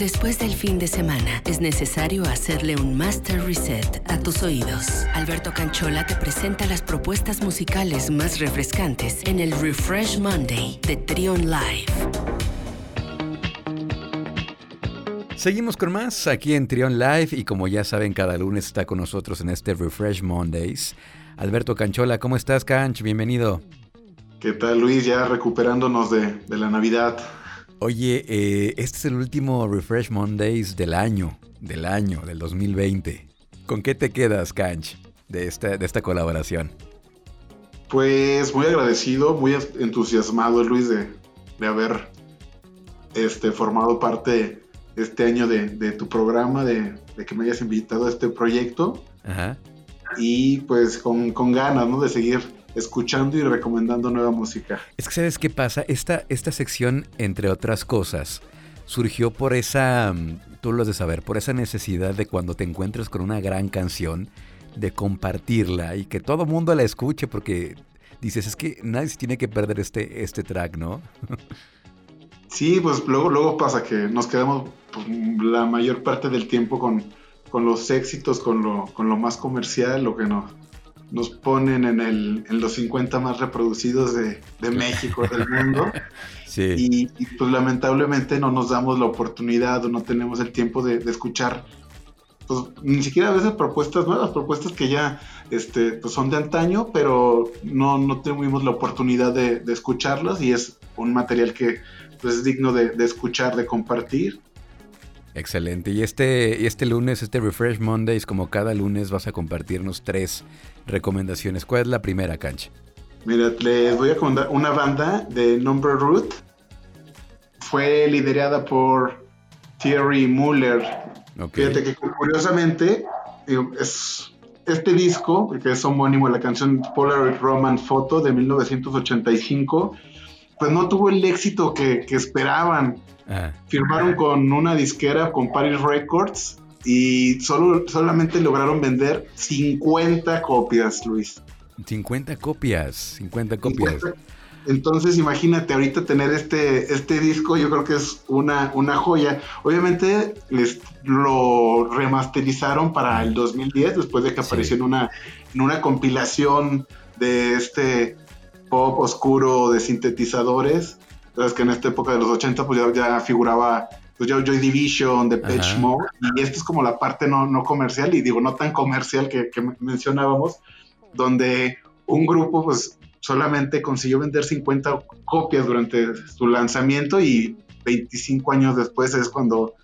Después del fin de semana, es necesario hacerle un master reset a tus oídos. Alberto Canchola te presenta las propuestas musicales más refrescantes en el Refresh Monday de Trion Live. Seguimos con más aquí en Trion Live y como ya saben, cada lunes está con nosotros en este Refresh Mondays. Alberto Canchola, ¿cómo estás, Canch? Bienvenido. ¿Qué tal, Luis? Ya recuperándonos de, de la Navidad. Oye, eh, este es el último Refresh Mondays del año, del año, del 2020. ¿Con qué te quedas, Canch, de esta, de esta colaboración? Pues muy agradecido, muy entusiasmado, Luis, de, de haber este, formado parte este año de, de tu programa, de, de, que me hayas invitado a este proyecto. Ajá. Y pues con, con ganas, ¿no? De seguir escuchando y recomendando nueva música. Es que sabes qué pasa, esta, esta sección, entre otras cosas, surgió por esa, mm, tú lo has de saber, por esa necesidad de cuando te encuentres con una gran canción, de compartirla y que todo mundo la escuche porque dices, es que nadie se tiene que perder este, este track, ¿no? sí, pues luego, luego pasa que nos quedamos pues, la mayor parte del tiempo con, con los éxitos, con lo, con lo más comercial, lo que nos, nos ponen en, el, en los 50 más reproducidos de, de México, del mundo. Sí. Y, pues lamentablemente no nos damos la oportunidad o no tenemos el tiempo de, de, escuchar, pues ni siquiera a veces propuestas nuevas, propuestas que ya este, pues son de antaño, pero no, no tuvimos la oportunidad de, de escucharlas y es un material que pues, es digno de, de escuchar, de compartir. Excelente. Y este, este lunes, este Refresh Mondays, como cada lunes, vas a compartirnos tres recomendaciones. ¿Cuál es la primera, Cancha? Mira, les voy a contar una banda de Number Root. Fue liderada por Thierry Muller. Okay. Fíjate que curiosamente es este disco, que es homónimo a la canción Polaroid Roman Photo de 1985, pues no tuvo el éxito que, que esperaban. Ah. Firmaron con una disquera, con Paris Records, y solo, solamente lograron vender 50 copias, Luis. 50 copias, 50 copias. Entonces, imagínate ahorita tener este, este disco, yo creo que es una, una joya. Obviamente les lo remasterizaron para el 2010, después de que sí. apareció en una, en una compilación de este pop oscuro de sintetizadores. Sabes que en esta época de los 80 pues ya, ya figuraba pues Joy, Joy Division, The Pitch Mode, y esto es como la parte no, no comercial, y digo, no tan comercial que, que, mencionábamos, donde un grupo pues solamente consiguió vender 50 copias durante su lanzamiento y 25 años después es cuando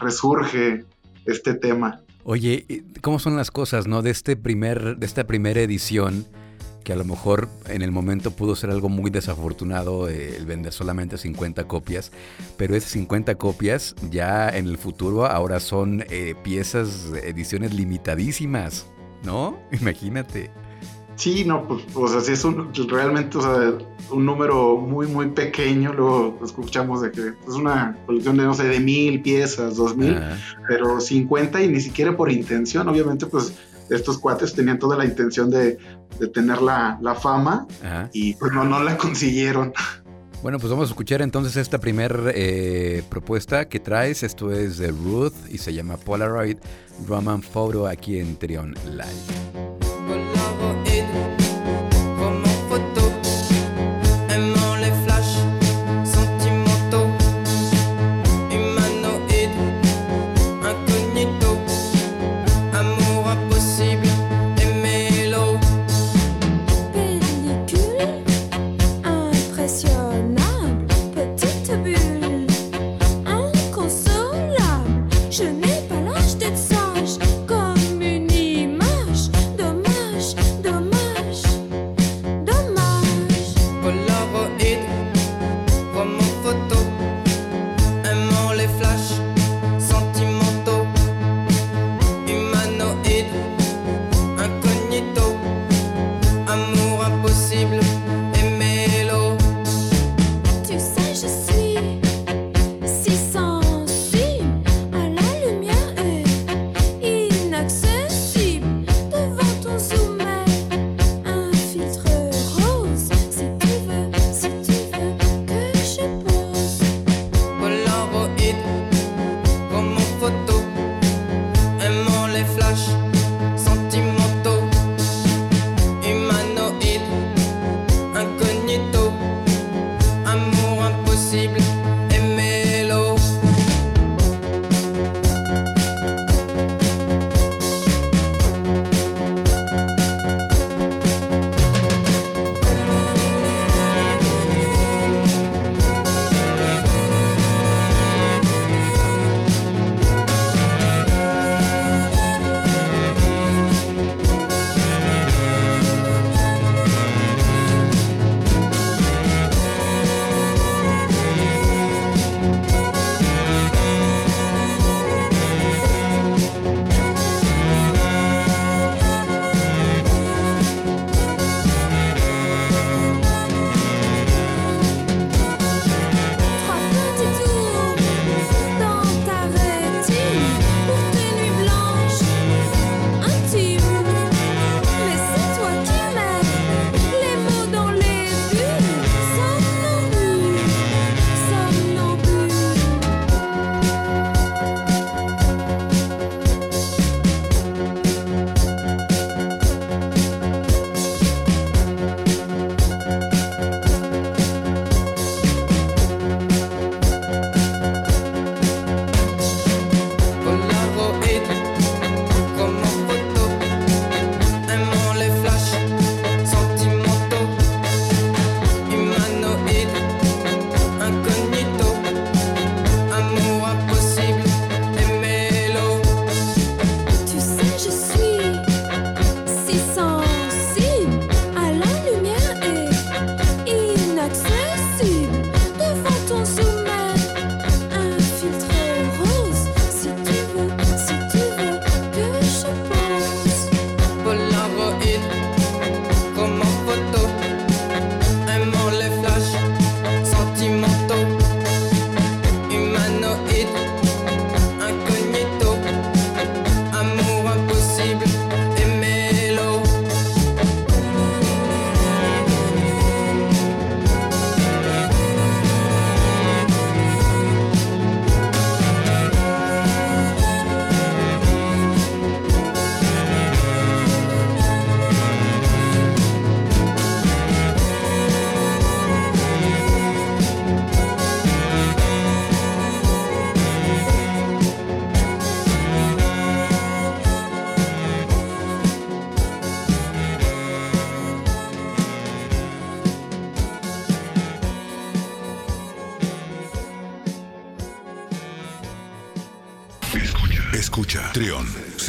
resurge este tema. Oye, ¿cómo son las cosas, no? De este primer, de esta primera edición, que a lo mejor en el momento pudo ser algo muy desafortunado eh, el vender solamente 50 copias, pero esas 50 copias ya en el futuro ahora son eh, piezas, ediciones limitadísimas, ¿no? Imagínate. Sí, no, pues, o sea, sí es un, realmente, o sea, un número muy, muy pequeño, luego escuchamos de que es una colección de, no sé, de mil piezas, dos mil, pero 50 y ni siquiera por intención, obviamente, pues estos cuates tenían toda la intención de, de tener la, la fama Ajá. y pues no, no la consiguieron. Bueno, pues vamos a escuchar entonces esta primera eh, propuesta que traes. Esto es de Ruth y se llama Polaroid Roman Photo aquí en Trion Live.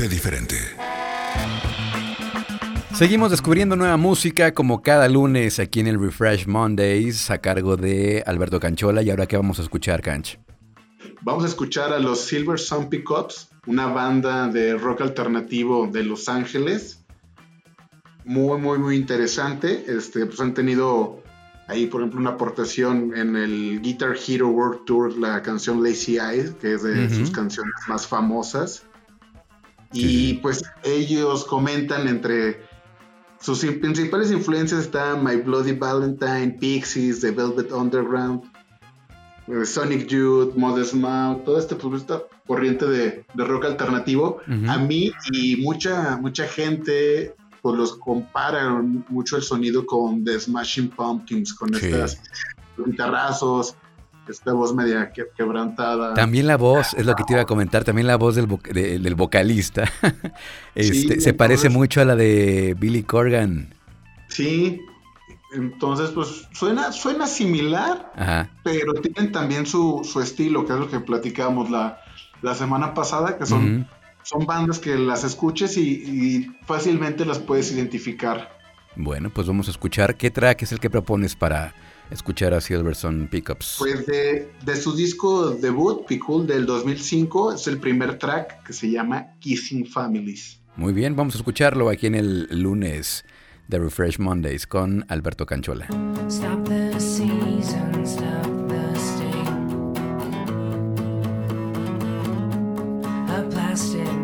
Sé diferente. Seguimos descubriendo nueva música como cada lunes aquí en el Refresh Mondays a cargo de Alberto Canchola. ¿Y ahora qué vamos a escuchar, Canch? Vamos a escuchar a los Silver Sun Pickups, una banda de rock alternativo de Los Ángeles. Muy, muy, muy interesante. Este, pues han tenido ahí, por ejemplo, una aportación en el Guitar Hero World Tour, la canción Lazy Eyes, que es de sus canciones más famosas. Y pues ellos comentan entre sus principales influencias están My Bloody Valentine, Pixies, The Velvet Underground, eh, Sonic Youth, Modest Mouse, todo este pues, esta corriente de, rock alternativo. A mí y mucha, mucha gente pues los compara mucho el sonido con The Smashing Pumpkins, con estas guitarrazos, esta voz media quebrantada. También la voz, es lo que te iba a comentar, también la voz del, del vocalista este, se parece mucho a la de Billy Corgan. Sí, entonces pues suena, suena similar, pero tienen también su, estilo, que es lo que platicábamos la, la semana pasada, que son, son bandas que las escuches y, y fácilmente las puedes identificar. Bueno, pues vamos a escuchar qué track es el que propones para escuchar a Silverson Pickups? Pues de, de su disco debut, Pickle, del 2005, es el primer track que se llama Kissing Families. Muy bien, vamos a escucharlo aquí en el lunes de Refresh Mondays con Alberto Canchola. Stop the season, stop. the plastic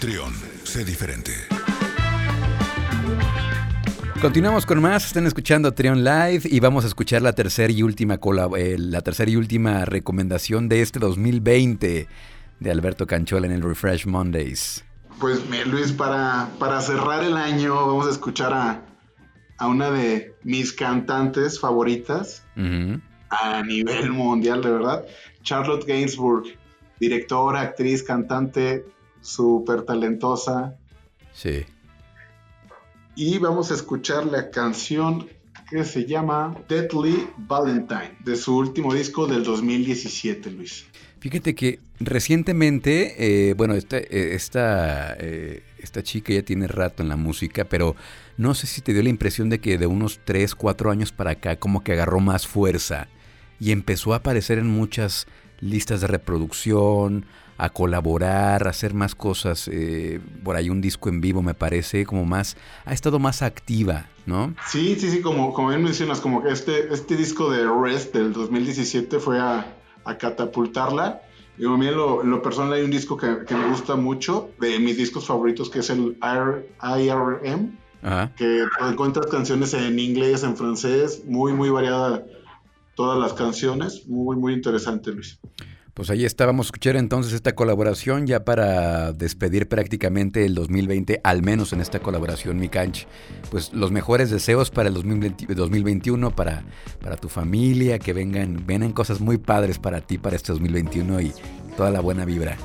Trión, sé diferente. Continuamos con más, están escuchando Trion Live y vamos a escuchar la tercera y última eh, la tercera y última recomendación de este 2020 de Alberto Canchola en el Refresh Mondays. Pues Luis, para, para cerrar el año vamos a escuchar a, a una de mis cantantes favoritas a nivel mundial, de verdad, Charlotte Gainsbourg, directora, actriz, cantante, súper talentosa. Sí y vamos a escuchar la canción que se llama Deadly Valentine, de su último disco del 2017, Luis. Fíjate que recientemente, eh, bueno, esta, eh, esta, eh, esta chica ya tiene rato en la música, pero no sé si te dio la impresión de que de unos 3, 4 años para acá como que agarró más fuerza y empezó a aparecer en muchas listas de reproducción, a colaborar, a hacer más cosas. Eh, por ahí un disco en vivo me parece como más, ha estado más activa, ¿no? Sí, sí, sí, como, como bien mencionas, como que este, este disco de Rest del 2017 fue a, catapultarla. Y a mí en lo, personal hay un disco que, me gusta mucho, de mis discos favoritos, que es el IRM, que encuentras canciones en inglés, en francés, muy, muy variada todas las canciones, muy, muy interesante, Luis. Pues ahí estábamos a escuchar entonces esta colaboración ya para despedir prácticamente el 2020, al menos en esta colaboración, mi canch. Pues los mejores deseos para el 2021, para, para tu familia, que vengan, vengan cosas muy padres para ti para este 2021 y toda la buena vibra.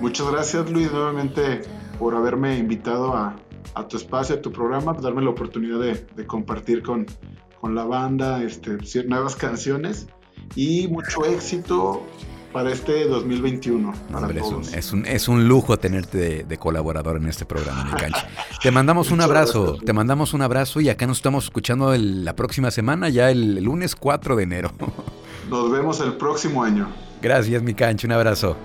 Muchas gracias Luis nuevamente por haberme invitado a, tu espacio, a tu programa, darme la oportunidad de, compartir con, con la banda este, nuevas canciones y mucho éxito para este 2021. es, un, es, un, lujo tenerte de, colaborador en este programa, mi cancha. Te mandamos un abrazo, te mandamos un abrazo y acá nos estamos escuchando la próxima semana, ya el, el lunes 4 de enero. Nos vemos el próximo año. Gracias, mi cancha, un abrazo.